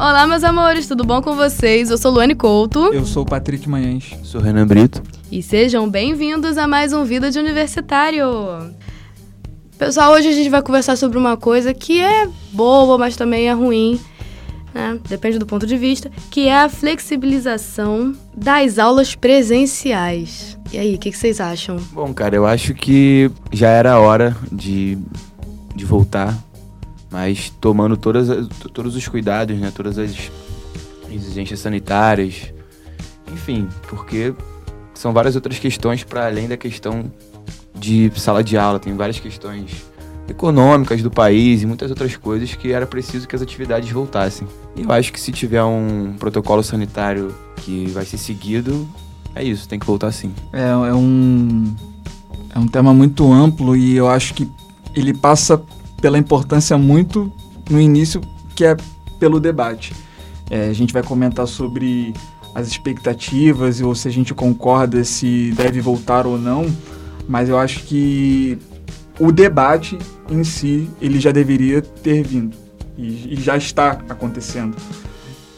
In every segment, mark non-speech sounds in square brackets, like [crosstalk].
Olá, meus amores, tudo bom com vocês? Eu sou Luane Couto. Eu sou o Patrick Manhães. Sou Renan Brito. E sejam bem-vindos a mais um Vida de Universitário. Pessoal, hoje a gente vai conversar sobre uma coisa que é boa, mas também é ruim, né? Depende do ponto de vista, que é a flexibilização das aulas presenciais. E aí, o que, que vocês acham? Bom, cara, eu acho que já era a hora de, de voltar, mas tomando todas, as- todos os cuidados, né? Todas as exigências sanitárias, enfim, porque são várias outras questões para além da questão de sala de aula, tem várias questões econômicas do país e muitas outras coisas que era preciso que as atividades voltassem. E eu acho que se tiver um protocolo sanitário que vai ser seguido, é isso, tem que voltar sim. É, é um é um tema muito amplo e eu acho que ele passa pela importância muito no início que é pelo debate. É, a gente vai comentar sobre as expectativas ou se a gente concorda se deve voltar ou não, mas eu acho que o debate em si ele já deveria ter vindo e, e já está acontecendo.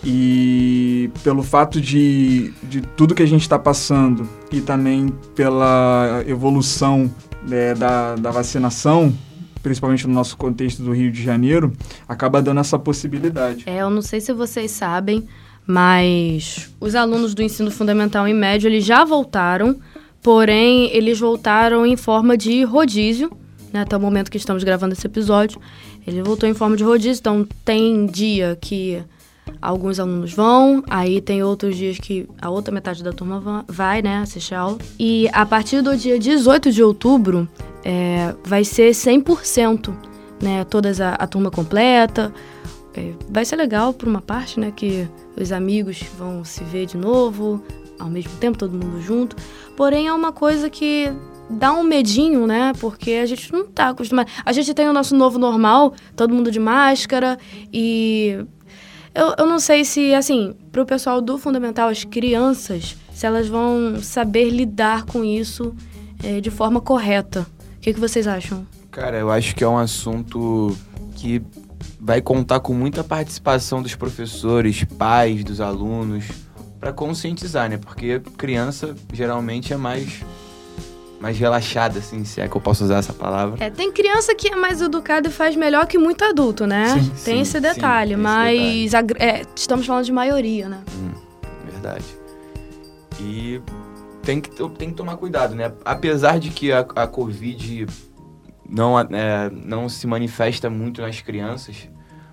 E pelo fato de, de tudo que a gente está passando e também pela evolução né, da, da vacinação, principalmente no nosso contexto do Rio de Janeiro, acaba dando essa possibilidade. É, eu não sei se vocês sabem, mas os alunos do ensino fundamental e médio, eles já voltaram, porém, eles voltaram em forma de rodízio, né, até o momento que estamos gravando esse episódio. Ele voltou em forma de rodízio, então tem dia que alguns alunos vão, aí tem outros dias que a outra metade da turma va- vai, né, assistir a aula. E a partir do dia 18 de outubro, é, vai ser 100%, né, toda a, a turma completa, é, vai ser legal por uma parte, né? Que os amigos vão se ver de novo, ao mesmo tempo, todo mundo junto. Porém, é uma coisa que dá um medinho, né? Porque a gente não tá acostumado. A gente tem o nosso novo normal, todo mundo de máscara e. Eu, eu não sei se, assim, pro pessoal do fundamental, as crianças, se elas vão saber lidar com isso é, de forma correta. O que, que vocês acham? Cara, eu acho que é um assunto que vai contar com muita participação dos professores, pais, dos alunos, para conscientizar, né? Porque criança geralmente é mais mais relaxada, assim, se é que eu posso usar essa palavra. É, tem criança que é mais educada e faz melhor que muito adulto, né? Sim, tem sim, esse sim, detalhe, tem esse mas a gr- é, estamos falando de maioria, né? Verdade. E tem que, tem que tomar cuidado, né? Apesar de que a, a Covid não, é, não se manifesta muito nas crianças,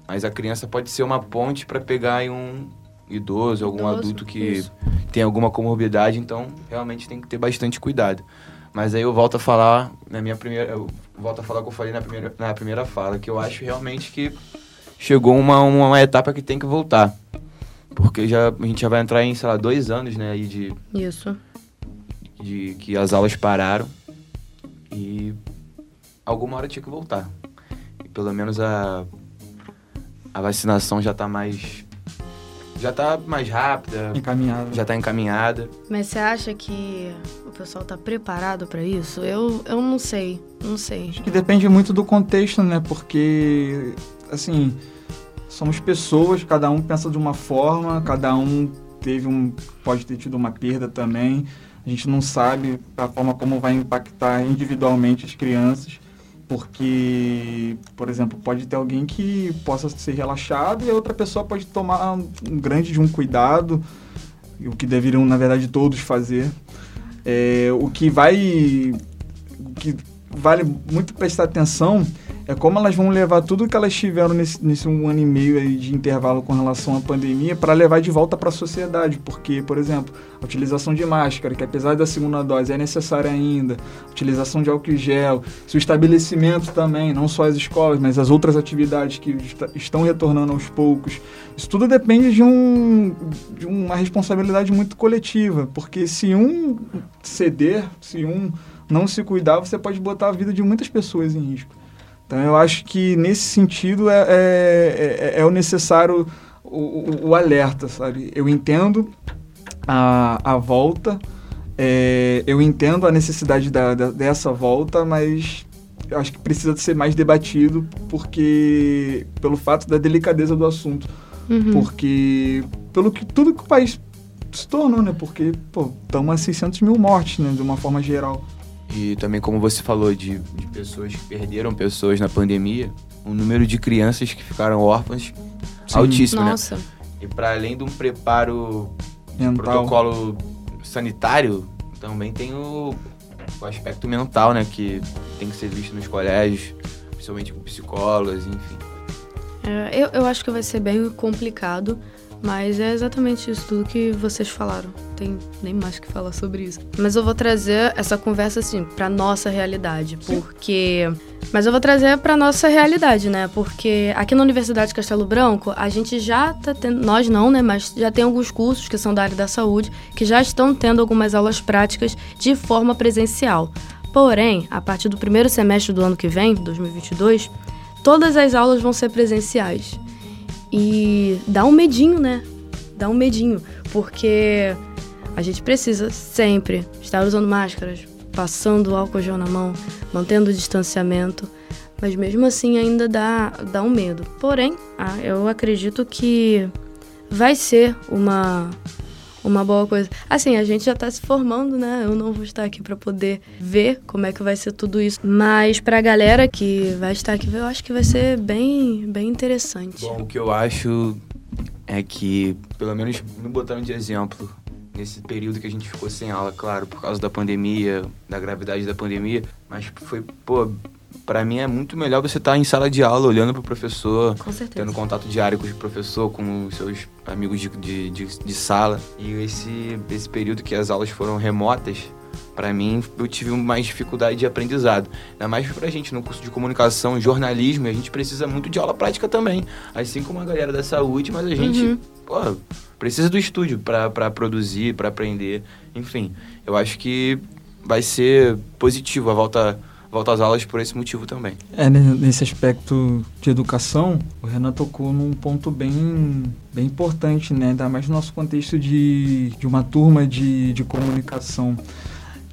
mas a criança pode ser uma ponte para pegar em um idoso, algum Idoso, adulto que isso. tem alguma comorbidade, então realmente tem que ter bastante cuidado. Mas aí eu volto a falar na minha primeira, eu volto a falar o que eu falei na primeira, na primeira fala, que eu acho realmente que chegou uma, uma etapa que tem que voltar. Porque já, a gente já vai entrar em, sei lá, dois anos, né, aí de, Isso. de que as aulas pararam e alguma hora tinha que voltar. E pelo menos a, a vacinação já tá mais. Já tá mais rápida, Encaminhado. já tá encaminhada. Mas você acha que o pessoal tá preparado pra isso? Eu, eu não sei, não sei. Acho que depende muito do contexto, né? Porque, assim, somos pessoas, cada um pensa de uma forma, cada um teve um. pode ter tido uma perda também. A gente não sabe a forma como vai impactar individualmente as crianças. Porque, por exemplo, pode ter alguém que possa ser relaxado e a outra pessoa pode tomar um grande de um cuidado, o que deveriam, na verdade, todos fazer. É, o que vai. O que vale muito prestar atenção é como elas vão levar tudo que elas tiveram nesse, nesse um ano e meio de intervalo com relação à pandemia para levar de volta para a sociedade. Porque, por exemplo, a utilização de máscara, que apesar da segunda dose é necessária ainda, a utilização de álcool gel, se o estabelecimento também, não só as escolas, mas as outras atividades que est- estão retornando aos poucos. Isso tudo depende de, um, de uma responsabilidade muito coletiva, porque se um ceder, se um não se cuidar, você pode botar a vida de muitas pessoas em risco. Então eu acho que nesse sentido é, é, é- é o necessário o, o- o alerta, sabe? Eu entendo a, a volta, é, eu entendo a necessidade da, da- dessa volta, mas eu acho que precisa de ser mais debatido porque pelo fato da delicadeza do assunto. Uhum. Porque, pelo que tudo que o país se tornou, né? Porque, pô, estamos a 600 mil mortes, né? De uma forma geral. E também, como você falou, de, de pessoas que perderam pessoas na pandemia, o número de crianças que ficaram órfãs Sim. altíssimo, né? Nossa. E para além de um preparo de protocolo sanitário, também tem o, o aspecto mental, né? Que tem que ser visto nos colégios, principalmente com psicólogos, enfim. É, eu, eu acho que vai ser bem complicado, mas é exatamente isso tudo que vocês falaram. Tem nem mais o que falar sobre isso. Mas eu vou trazer essa conversa assim pra nossa realidade, porque mas eu vou trazer pra nossa realidade, né? Porque aqui na Universidade de Castelo Branco, a gente já tá tendo, nós não, né, mas já tem alguns cursos que são da área da saúde que já estão tendo algumas aulas práticas de forma presencial. Porém, a partir do primeiro semestre do ano que vem, 2022, todas as aulas vão ser presenciais. E dá um medinho, né? Dá um medinho, porque a gente precisa sempre estar usando máscaras, passando álcool gel na mão, mantendo o distanciamento, mas mesmo assim ainda dá, dá um medo. Porém, ah, eu acredito que vai ser uma uma boa coisa. Assim, a gente já tá se formando, né? Eu não vou estar aqui para poder ver como é que vai ser tudo isso, mas pra galera que vai estar aqui, eu acho que vai ser bem bem interessante. Bom, o que eu acho é que, pelo menos me botando de exemplo, nesse período que a gente ficou sem aula, claro, por causa da pandemia, da gravidade da pandemia, mas foi, pô, pra mim é muito melhor você estar em sala de aula, olhando pro professor, Com certeza. tendo contato diário com o professor, com os seus amigos de, de, de, de sala. E esse, esse período que as aulas foram remotas, pra mim, eu tive mais dificuldade de aprendizado. Ainda mais pra gente no curso de comunicação e jornalismo, a gente precisa muito de aula prática também. Assim como a galera da saúde, mas a gente, Uhum. pô, precisa do estúdio pra produzir, pra aprender. Enfim, eu acho que vai ser positivo a volta, volta às aulas por esse motivo também. É, nesse aspecto de educação, o Renan tocou num ponto bem, bem importante, né? Ainda mais no nosso contexto de, de uma turma de, de comunicação.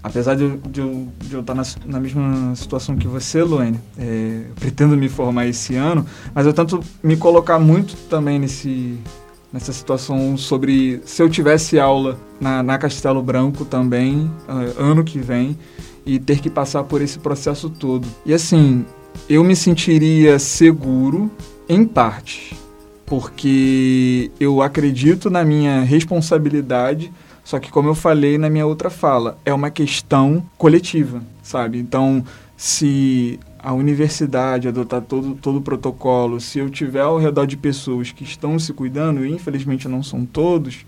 Apesar de eu, de eu, de eu estar na, na mesma situação que você, Luane, é, pretendo me formar esse ano, mas eu tento me colocar muito também nesse, nessa situação sobre se eu tivesse aula na, na Castelo Branco também, ah, ano que vem, e ter que passar por esse processo todo. E assim, eu me sentiria seguro em parte, porque eu acredito na minha responsabilidade, só que como eu falei na minha outra fala, é uma questão coletiva, sabe? Então, se a universidade adotar todo, todo o protocolo, se eu tiver ao redor de pessoas que estão se cuidando, e infelizmente não são todos,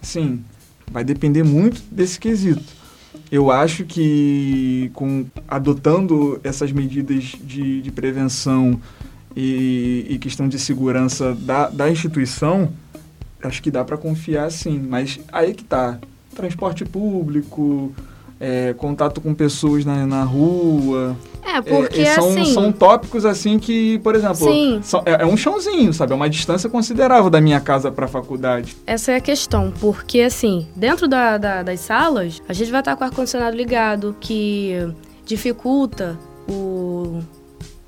assim, vai depender muito desse quesito. Eu acho que com adotando essas medidas de, de prevenção e, e questão de segurança da, da instituição, acho que dá para confiar sim. Mas aí que tá. Transporte público, é, contato com pessoas na, na rua. É, porque é, são, assim. são tópicos assim que, por exemplo, são- é, é um chãozinho, sabe? É uma distância considerável da minha casa para a faculdade. Essa é a questão, porque assim, dentro da- da- das salas, a gente vai estar com o ar-condicionado ligado, que dificulta o,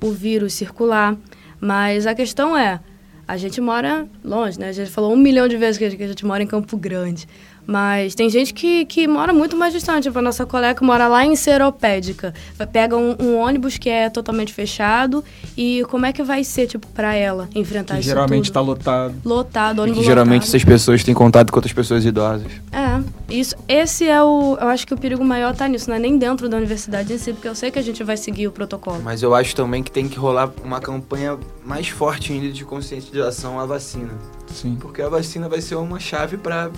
o vírus circular. Mas a questão é, a gente mora longe, né? A gente falou um milhão de vezes que a gente, que a gente mora em Campo Grande. Mas tem gente que, que mora muito mais distante. Tipo, a nossa colega mora lá em Seropédica. Pega um, um ônibus que é totalmente fechado. E como é que vai ser, tipo, pra ela enfrentar Que isso geralmente tudo? está lotado. Lotado, E ônibus que geralmente lotado. essas pessoas têm contato com outras pessoas idosas. É, isso, esse é o. Eu acho que o perigo maior tá nisso, não é nem dentro da universidade em si, porque eu sei que a gente vai seguir o protocolo. Mas eu acho também que tem que rolar uma campanha mais forte ainda de conscientização à vacina. Sim. Porque a vacina vai ser uma chave para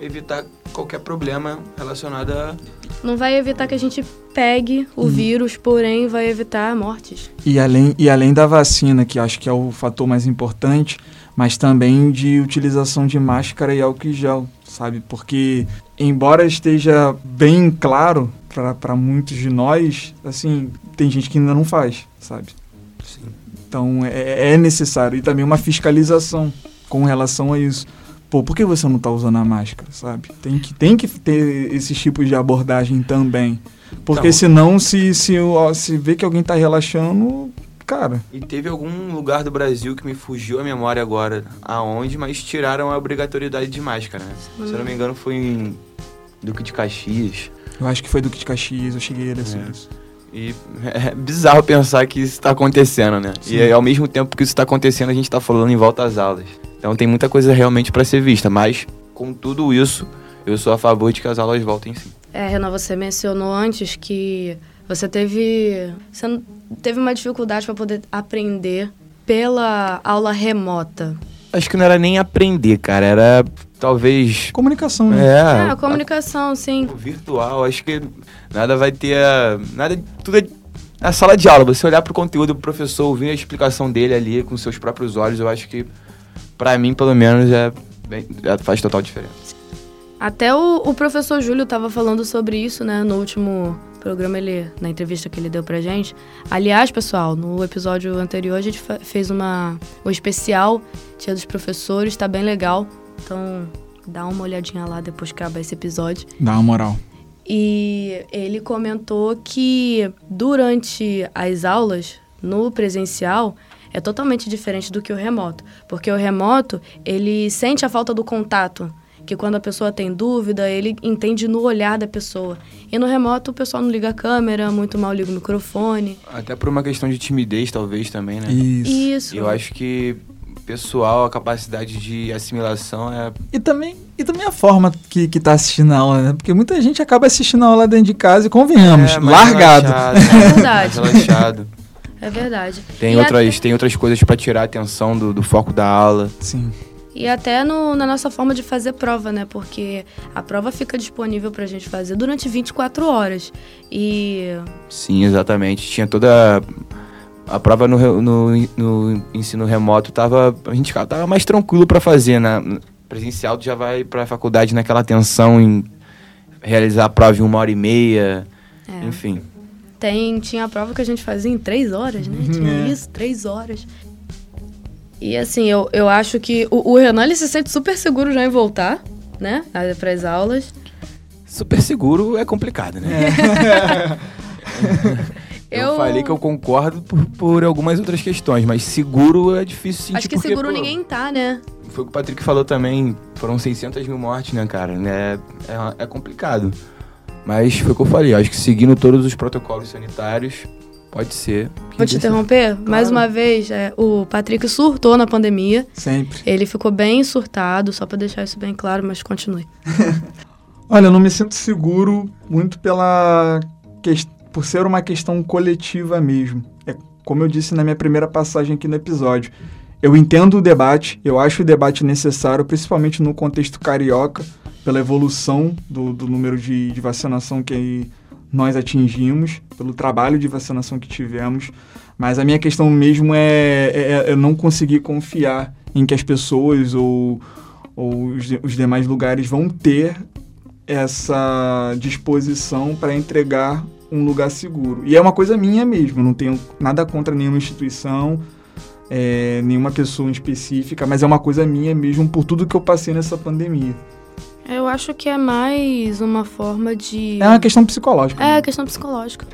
evitar qualquer problema relacionado a. Não vai evitar que a gente pegue o vírus, porém vai evitar mortes. E além, e além da vacina, que acho que é o fator mais importante, mas também de utilização de máscara e álcool em gel, sabe? Porque, embora esteja bem claro para muitos de nós, assim, tem gente que ainda não faz, sabe? Sim. Então é, é necessário. E também uma fiscalização com relação a isso. Pô, por que você não tá usando a máscara, sabe? Tem que, tem que ter esses tipos de abordagem também. Porque Não. senão, se, se, o- se vê que alguém tá relaxando, cara. E teve algum lugar do Brasil que me fugiu a memória agora aonde, mas tiraram a obrigatoriedade de máscara, né? Se eu não me engano foi em Duque de Caxias. Eu acho que foi Duque de Caxias, eu cheguei a ler É. isso. E [laughs] é bizarro pensar que isso tá acontecendo, né? Sim. E ao mesmo tempo que isso tá acontecendo, a gente tá falando em volta às aulas. Então tem muita coisa realmente para ser vista, mas com tudo isso, eu sou a favor de que as aulas voltem sim. É, Renan, você mencionou antes que você teve. Você teve uma dificuldade para poder aprender pela aula remota. Acho que não era nem aprender, cara, era talvez Comunicação, né? É, é, a comunicação, sim. o virtual, acho que nada vai ter a, nada, tudo é a sala de aula, você olhar pro conteúdo do professor, ouvir a explicação dele ali com seus próprios olhos, eu acho que pra mim, pelo menos, é bem- é- faz total diferença. Até o, o professor Júlio estava falando sobre isso, né, no último programa, ele, na entrevista que ele deu pra gente. Aliás, pessoal, no episódio anterior a gente fez uma, um especial Dia dos Professores, tá bem legal. Então, dá uma olhadinha lá depois que acabar esse episódio. Dá uma moral. E ele comentou que durante as aulas, no presencial, é totalmente diferente do que o remoto. Porque o remoto, ele sente a falta do contato. Que quando a pessoa tem dúvida, ele entende no olhar da pessoa. E no remoto, o pessoal não liga a câmera, muito mal liga o microfone. Até por uma questão de timidez, talvez, também, né? Isso. Isso. E eu acho que pessoal, a capacidade de assimilação é. E também, e também a forma que, que tá assistindo a aula, né? Porque muita gente acaba assistindo a aula dentro de casa e convenhamos, é mais largado. relaxado, [laughs] É verdade. mais relaxado. É verdade. Tem E outras, até- tem outras coisas pra tirar a atenção do, do foco da aula. Sim. E até no- na nossa forma de fazer prova, né? Porque a prova fica disponível pra gente fazer durante 24 horas. E Sim, exatamente. Tinha toda. A prova no, no, no ensino remoto tava. A gente tava mais tranquilo pra fazer, né? Presencial tu já vai pra faculdade naquela tensão em realizar a prova em uma hora e meia. É. Enfim. Tem, tinha a prova que a gente fazia em três horas, né? Tinha É. isso, três horas. E assim, eu, eu acho que o, o Renan ele se sente super seguro já em voltar, né? Para as aulas. Super seguro é complicado, né? [laughs] Eu, Eu- falei que eu concordo por, por algumas outras questões, mas seguro é difícil sentir acho que porque, seguro pô, ninguém tá, né? Foi o que o Patrick falou também, foram 600 mil mortes, né, cara? É, é, é complicado. Mas foi o que eu falei, acho que seguindo todos os protocolos sanitários, pode ser. que Vou te interromper. Mais uma vez, é, o Patrick surtou na pandemia. Sempre. Ele ficou bem surtado, só pra deixar isso bem claro, mas continue. [laughs] Olha, eu não me sinto seguro muito pela por ser uma questão coletiva mesmo. É como eu disse na minha primeira passagem aqui no episódio. Eu entendo o debate, eu acho o debate necessário, principalmente no contexto carioca, pela evolução do, do número de, de vacinação que nós atingimos, pelo trabalho de vacinação que tivemos. Mas a minha questão mesmo é, é, é eu não conseguir confiar em que as pessoas ou, ou os, os demais lugares vão ter essa disposição para entregar um lugar seguro. E é uma coisa minha mesmo, não tenho nada contra nenhuma instituição, é, nenhuma pessoa específica, mas é uma coisa minha mesmo por tudo que eu passei nessa pandemia. Eu acho que é mais uma forma de. É uma questão psicológica. É, questão psicológica.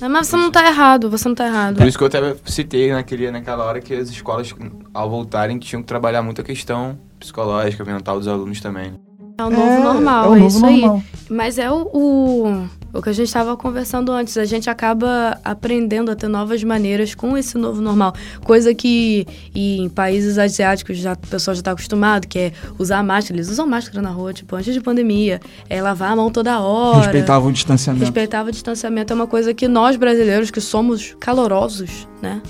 Mas você não tá errado, você não tá errado. Por isso que eu até citei naquele, naquela hora que as escolas, ao voltarem, tinham que trabalhar muito a questão psicológica, mental dos alunos também. né? É o novo normal, é, o é, novo isso aí. normal. Mas é o, o, o que a gente estava conversando antes. A gente acaba aprendendo a ter novas maneiras com esse novo normal. Coisa que em países asiáticos já, o pessoal já está acostumado, que é usar máscara. Eles usam máscara na rua, tipo, antes de pandemia. É lavar a mão toda hora. Respeitava o distanciamento. Respeitava o distanciamento. É uma coisa que nós brasileiros, que somos calorosos, né?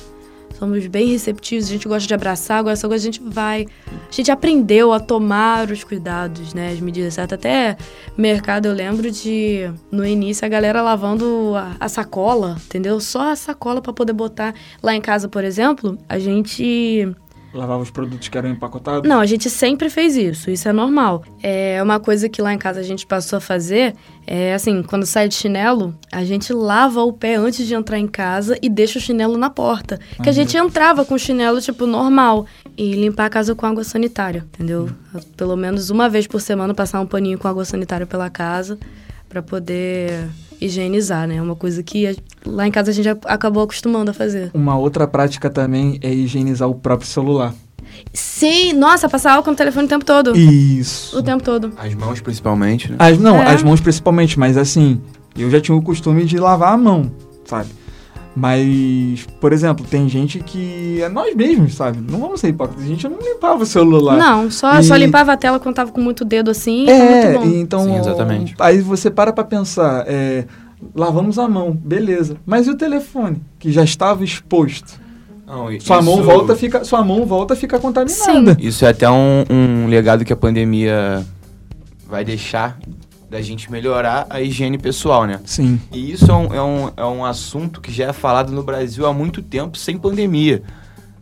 Somos bem receptivos, a gente gosta de abraçar, agora coisa a gente vai. A gente aprendeu a tomar os cuidados, né? As medidas certas. Até mercado eu lembro de, no início, a galera lavando a, a sacola, entendeu? Só a sacola para poder botar. Lá em casa, por exemplo, a gente Lavava os produtos que eram empacotados. não, a gente sempre fez isso, isso é normal. É uma coisa que lá em casa a gente passou a fazer, é assim, quando sai de chinelo, a gente lava o pé antes de entrar em casa e deixa o chinelo na porta. Que a gente entrava com o chinelo, tipo, normal. E limpar a casa com água sanitária, entendeu? Pelo menos uma vez por semana passar um paninho com água sanitária pela casa, pra poder higienizar, né? É uma coisa que a- lá em casa a gente acabou acostumando a fazer. Uma outra prática também é higienizar o próprio celular. Sim, nossa, passar álcool no telefone o tempo todo. Isso. O tempo todo. As mãos, principalmente, né? As, não, É. as mãos principalmente, mas assim, eu já tinha o costume de lavar a mão, sabe? Mas, por exemplo, tem gente que é nós mesmos, sabe? Não vamos ser hipócritas, a gente não limpava o celular. Não, só, E- só limpava a tela quando tava com muito dedo assim. É, muito bom. então. Sim, exatamente. Aí você para pra pensar, é, lavamos a mão, beleza. Mas e o telefone, que já estava exposto? Não, Sua mão isso- volta, fica, sua mão volta a ficar contaminada. Isso é até um, um legado que a pandemia vai deixar da gente melhorar a higiene pessoal, né? Sim. E isso é um, é, um, é um assunto que já é falado no Brasil há muito tempo, sem pandemia.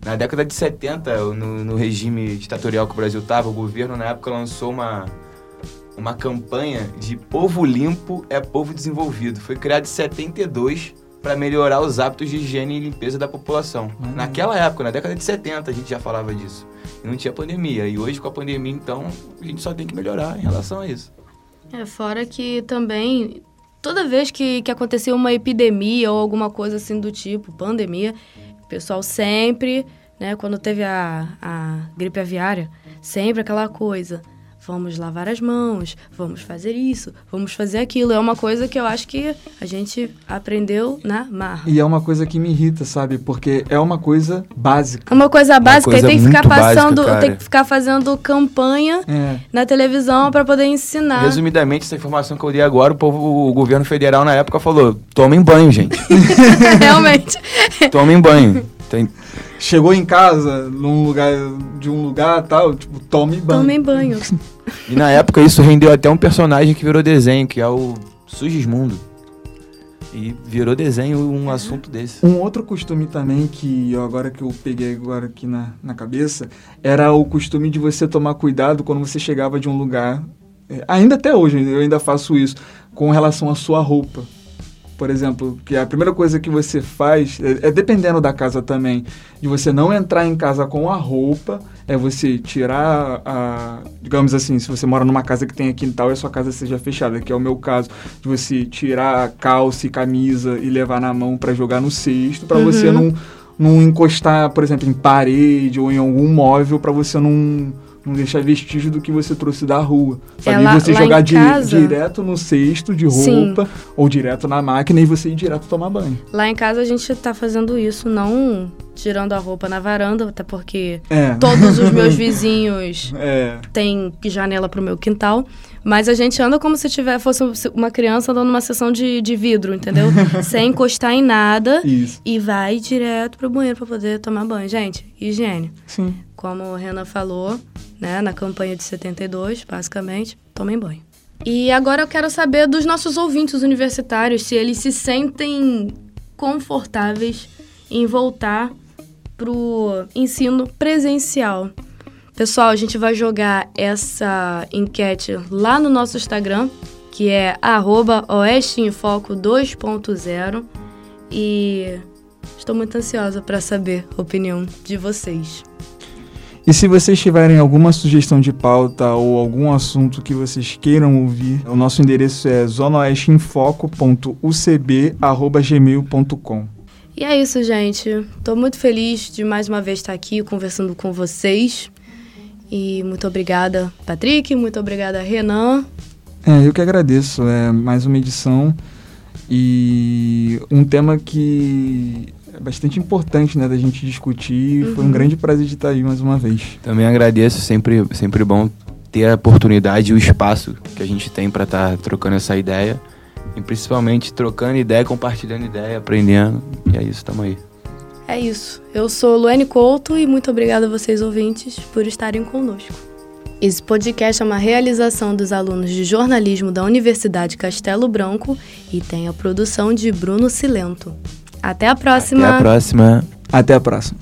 Na década de 70, no, no regime ditatorial que o Brasil estava, o governo na época lançou uma, uma campanha de povo limpo é povo desenvolvido. Foi criado em 72 para melhorar os hábitos de higiene e limpeza da população. Uhum. Naquela época, na década de 70, a gente já falava disso. E não tinha pandemia. E hoje, com a pandemia, então, a gente só tem que melhorar em relação a isso. É, fora que também, toda vez que, que acontecia uma epidemia ou alguma coisa assim do tipo, pandemia, o pessoal sempre, né, quando teve a, a gripe aviária, sempre aquela coisa. Vamos lavar as mãos, vamos fazer isso, vamos fazer aquilo. É uma coisa que eu acho que a gente aprendeu na marra. E é uma coisa que me irrita, sabe? Porque é uma coisa básica. É uma coisa básica coisa e tem que ficar básica, passando, cara. tem que ficar fazendo campanha É. na televisão para poder ensinar. Resumidamente, essa informação que eu dei agora, o povo, o governo federal na época falou: tomem banho, gente. [laughs] Realmente. [laughs] Tomem banho. Tem- Chegou em casa, num lugar, de um lugar tal, tipo, tome banho. Tomem banho. [laughs] E na época isso rendeu até um personagem que virou desenho, que é o Sugismundo. E virou desenho um assunto desse. Um outro costume também que eu- agora que eu peguei agora aqui na, na cabeça era o costume de você tomar cuidado quando você chegava de um lugar. é, ainda até hoje eu ainda faço isso com relação à sua roupa. Por exemplo, que a primeira coisa que você faz é, é dependendo da casa também, de você não entrar em casa com a roupa, é você tirar a, digamos assim, se você mora numa casa que tem quintal e a sua casa seja fechada, que é o meu caso, de você tirar a calça e camisa e levar na mão para jogar no cesto, para Uhum. você não não encostar, por exemplo, em parede ou em algum móvel para você não não deixar vestígio do que você trouxe da rua. Sabe? É, lá- e você jogar di- casa- direto no cesto de Sim. roupa ou direto na máquina e você ir direto tomar banho. Lá em casa a gente tá fazendo isso, não tirando a roupa na varanda, até porque É. todos os meus [laughs] vizinhos É. têm janela pro meu quintal. Mas a gente anda como se tiver, fosse uma criança andando numa sessão de, de vidro, entendeu? [laughs] Sem encostar em nada. Isso. E vai direto pro banheiro pra poder tomar banho. Gente, higiene. Sim. Como o Renan falou, né, na campanha de 72, basicamente, tomem banho. E agora eu quero saber dos nossos ouvintes universitários se eles se sentem confortáveis em voltar pro ensino presencial. Pessoal, a gente vai jogar essa enquete lá no nosso Instagram, que é arroba Oeste em Foco 2.0. E estou muito ansiosa para saber a opinião de vocês. E se vocês tiverem alguma sugestão de pauta ou algum assunto que vocês queiram ouvir, o nosso endereço é zonoesteinfoco.ucb.gmail.com E é isso, gente. Tô muito feliz de mais uma vez estar aqui conversando com vocês. E muito obrigada, Patrick. Muito obrigada, Renan. É, eu que agradeço. É mais uma edição e um tema que é bastante importante, né, da gente discutir. Foi um Uhum. grande prazer de estar aí mais uma vez. Também agradeço, sempre, sempre bom ter a oportunidade e o espaço que a gente tem para estar trocando essa ideia. E principalmente trocando ideia, compartilhando ideia, aprendendo. E é isso, tamo aí. É isso. Eu sou Luane Couto e muito obrigada a vocês, ouvintes, por estarem conosco. Esse podcast é uma realização dos alunos de jornalismo da Universidade Castelo Branco e tem a produção de Bruno Silento. Até a próxima! Até a próxima. Até a próxima.